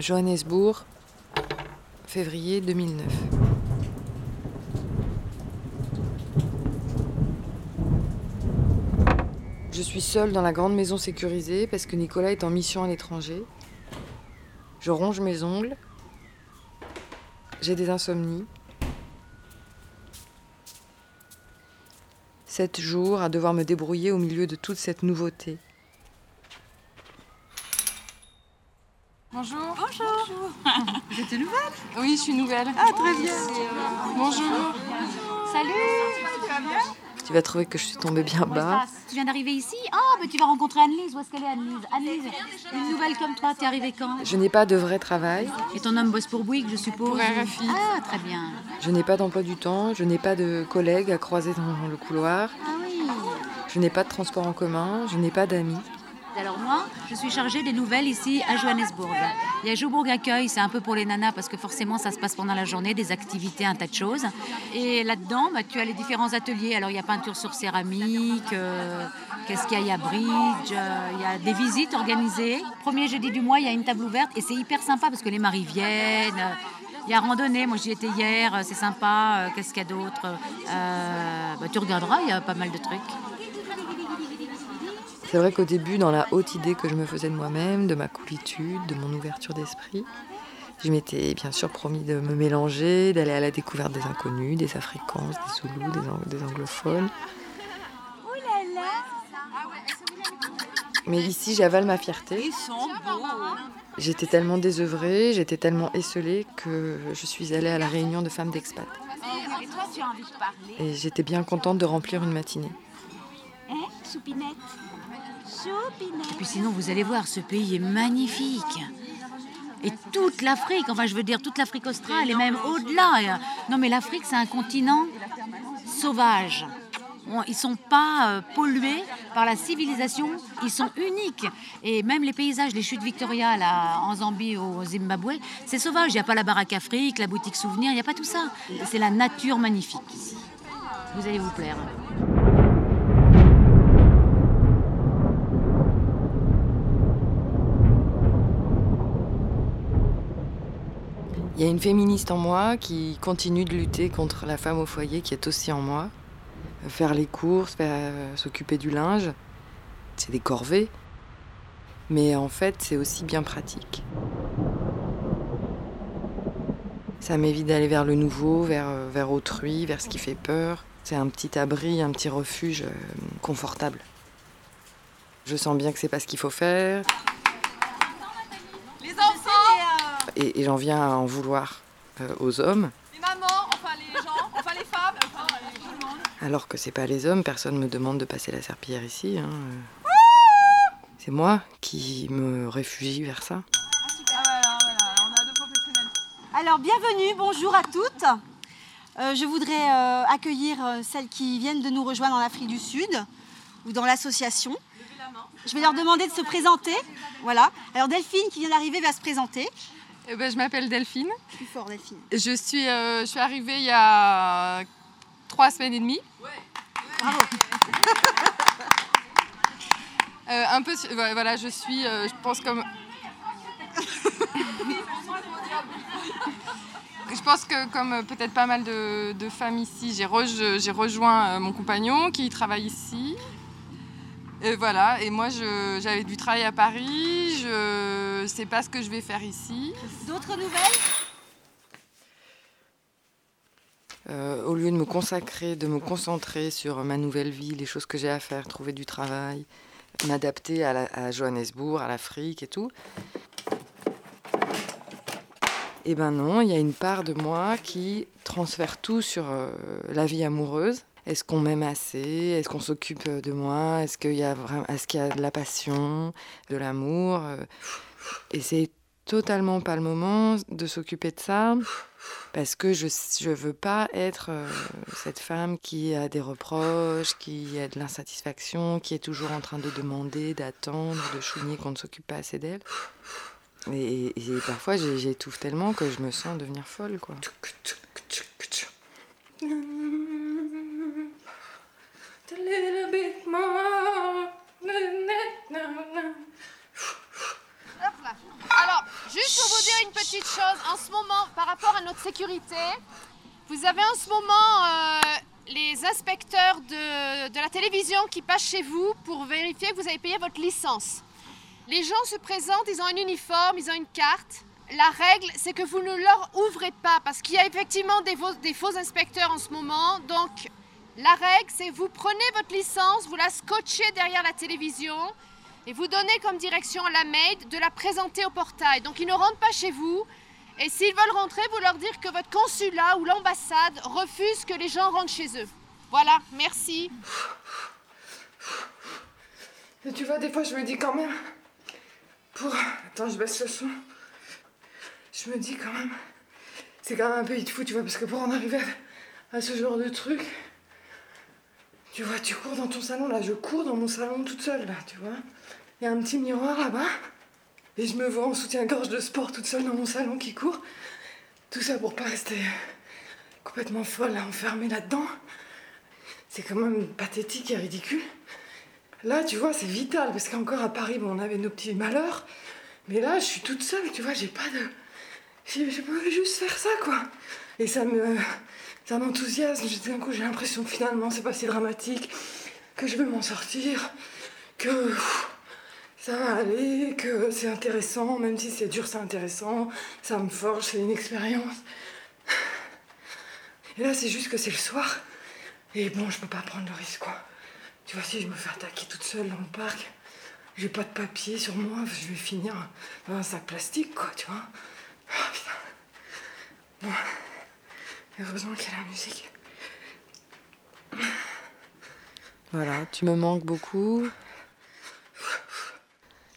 Johannesburg, février 2009. Je suis seule dans la grande maison sécurisée parce que Nicolas est en mission à l'étranger. Je ronge mes ongles. J'ai des insomnies. Sept jours à devoir me débrouiller au milieu de toute cette nouveauté. Bonjour. Bonjour. Vous êtes nouvelle? Oui, je suis nouvelle. Ah, très bien. Bonjour. Salut. Tu vas trouver que je suis tombée bien bas. Tu viens d'arriver ici? Ah, mais tu vas rencontrer Anne-Lise. Où est-ce qu'elle est, Anne-Lise? Anne-Lise, une nouvelle comme toi. T'es arrivée quand? Je n'ai pas de vrai travail. Et ton homme bosse pour Bouygues, je suppose? Pour RFI. Ah, très bien. Je n'ai pas d'emploi du temps. Je n'ai pas de collègues à croiser dans le couloir. Ah oui. Je n'ai pas de transport en commun. Je n'ai pas d'amis. Alors moi, je suis chargée des nouvelles ici à Johannesburg. Il y a Joburg Accueil, c'est un peu pour les nanas parce que forcément ça se passe pendant la journée, des activités, un tas de choses. Et là-dedans, bah, tu as les différents ateliers. Alors il y a peinture sur céramique, euh, qu'est-ce qu'il y a? Il y a bridge, euh, il y a des visites organisées. Premier jeudi du mois, il y a une table ouverte et c'est hyper sympa parce que les maris viennent. Il y a randonnée, moi j'y étais hier, euh, c'est sympa. Qu'est-ce qu'il y a d'autre? Bah, Tu regarderas, il y a pas mal de trucs. C'est vrai qu'au début, dans la haute idée que je me faisais de moi-même, de ma coolitude, de mon ouverture d'esprit, je m'étais bien sûr promis de me mélanger, d'aller à la découverte des inconnus, des africains, des zoulous, des, ang- des anglophones. Mais ici, j'avale ma fierté. J'étais tellement désœuvrée, j'étais tellement esselée que je suis allée à la réunion de femmes d'expat. Et j'étais bien contente de remplir une matinée. Hein, Soupinette Et puis sinon, vous allez voir, ce pays est magnifique. Et toute l'Afrique, enfin je veux dire toute l'Afrique australe et même au-delà. Non mais l'Afrique, c'est un continent sauvage. Ils sont pas euh, pollués par la civilisation, ils sont uniques. Et même les paysages, les chutes Victoria en Zambie au Zimbabwe, c'est sauvage. Il n'y a pas la baraque Afrique, la boutique souvenir, il n'y a pas tout ça. C'est la nature magnifique ici. Vous allez vous plaire. Il y a une féministe en moi qui continue de lutter contre la femme au foyer qui est aussi en moi. Faire les courses, faire- s'occuper du linge, c'est des corvées. Mais en fait, c'est aussi bien pratique. Ça m'évite d'aller vers le nouveau, vers, euh, vers autrui, vers ce qui fait peur. C'est un petit abri, un petit refuge euh, confortable. Je sens bien que c'est pas ce qu'il faut faire Les enfants, et, et j'en viens à en vouloir euh, aux hommes. les mamans, enfin les gens, enfin les femmes, enfin tout le monde. Alors que c'est pas les hommes, personne me demande de passer la serpillière ici. hein. C'est moi qui me réfugie vers ça. Ah voilà, voilà, on a deux professionnels. Alors, bienvenue, bonjour à toutes. Euh, je voudrais euh, accueillir celles qui viennent de nous rejoindre en Afrique du Sud ou dans l'association. Je vais leur demander de se présenter. Voilà. Alors, Delphine qui vient d'arriver va se présenter. Eh ben, je m'appelle Delphine. Plus fort, Delphine. Je suis, euh, je suis arrivée il y a trois semaines et demie. Bravo. Euh, un peu, ouais, voilà, je suis, euh, je pense comme. je pense que comme peut-être pas mal de, de femmes ici, j'ai j'ai rejoint mon compagnon qui travaille ici. Et voilà, et moi je- j'avais du travail à Paris, je sais pas ce que je vais faire ici. D'autres nouvelles? Euh, au lieu de me consacrer, de me concentrer sur ma nouvelle vie, les choses que j'ai à faire, trouver du travail, m'adapter à, Johannesburg, à l'Afrique et tout. Eh ben non, il y a une part de moi qui transfère tout sur euh, la vie amoureuse. Est-ce qu'on m'aime assez? Est-ce qu'on s'occupe de moi? Est-ce qu'il y a vraiment, est-ce qu'il y a de la passion, de l'amour? Euh, Et c'est totalement pas le moment de s'occuper de ça parce que je je veux pas être euh, cette femme qui a des reproches, qui a de l'insatisfaction, qui est toujours en train de demander, d'attendre, de chouiner qu'on ne s'occupe pas assez d'elle. Et, parfois j'étouffe tellement que je me sens devenir folle quoi. Alors, juste pour vous dire chose. En ce moment, par rapport à notre sécurité, vous avez en ce moment euh, les inspecteurs de, de la télévision qui passent chez vous pour vérifier que vous avez payé votre licence. Les gens se présentent, ils ont un uniforme, ils ont une carte. La règle, c'est que vous ne leur ouvrez pas parce qu'il y a effectivement des des faux inspecteurs en ce moment. Donc, la règle, c'est vous prenez votre licence, vous la scotchez derrière la télévision et vous donnez comme direction à la maid de la présenter au portail. Donc, ils ne rentrent pas chez vous. Et s'ils veulent rentrer, vous leur dire que votre consulat ou l'ambassade refuse que les gens rentrent chez eux. Voilà, merci. Et tu vois, des fois, je me dis quand même. Pour. Attends, je baisse le son. Je me dis quand même. C'est quand même un peu de fou, tu vois, parce que pour en arriver à, à ce genre de truc. Tu vois, tu cours dans ton salon, là, je cours dans mon salon toute seule, là, tu vois. Il y a un petit miroir là-bas. Et je me vois en soutien-gorge de sport toute seule dans mon salon qui court. Tout ça pour pas rester complètement folle, enfermée là-dedans. C'est quand même pathétique et ridicule. Là, tu vois, c'est vital, parce qu'encore à Paris, bon, on avait nos petits malheurs. Mais là, je suis toute seule, tu vois, j'ai pas de. Je peux juste faire ça, quoi. Et ça me. Ça m'enthousiasme. D'un coup, j'ai l'impression que finalement, c'est pas si dramatique, que je vais m'en sortir, que. Ça va aller, que c'est intéressant, même si c'est dur, c'est intéressant. Ça me forge, c'est une expérience. Et là, c'est juste que c'est le soir. Et bon, je peux pas prendre le risque, quoi. Tu vois, si je me fais attaquer toute seule dans le parc, j'ai pas de papier sur moi, je vais finir dans un sac plastique, quoi, tu vois. Ah, putain. Bon. Heureusement qu'il y a la musique. Voilà, tu me manques beaucoup.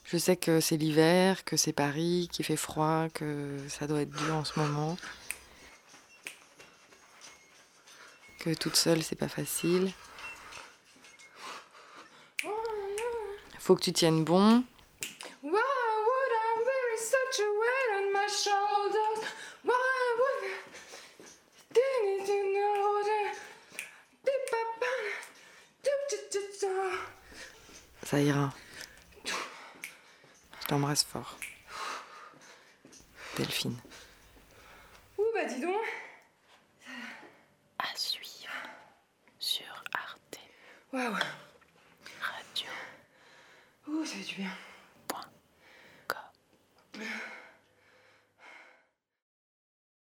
Je sais que c'est l'hiver, que c'est Paris, qu'il fait froid, que ça doit être dur en ce moment. Que toute seule, c'est pas facile. Faut que tu tiennes bon. Ça ira. Je t'embrasse fort. Delphine. Ouh bah dis donc. À suivre sur Arte Waouh. Radio. Ouh ça fait du bien.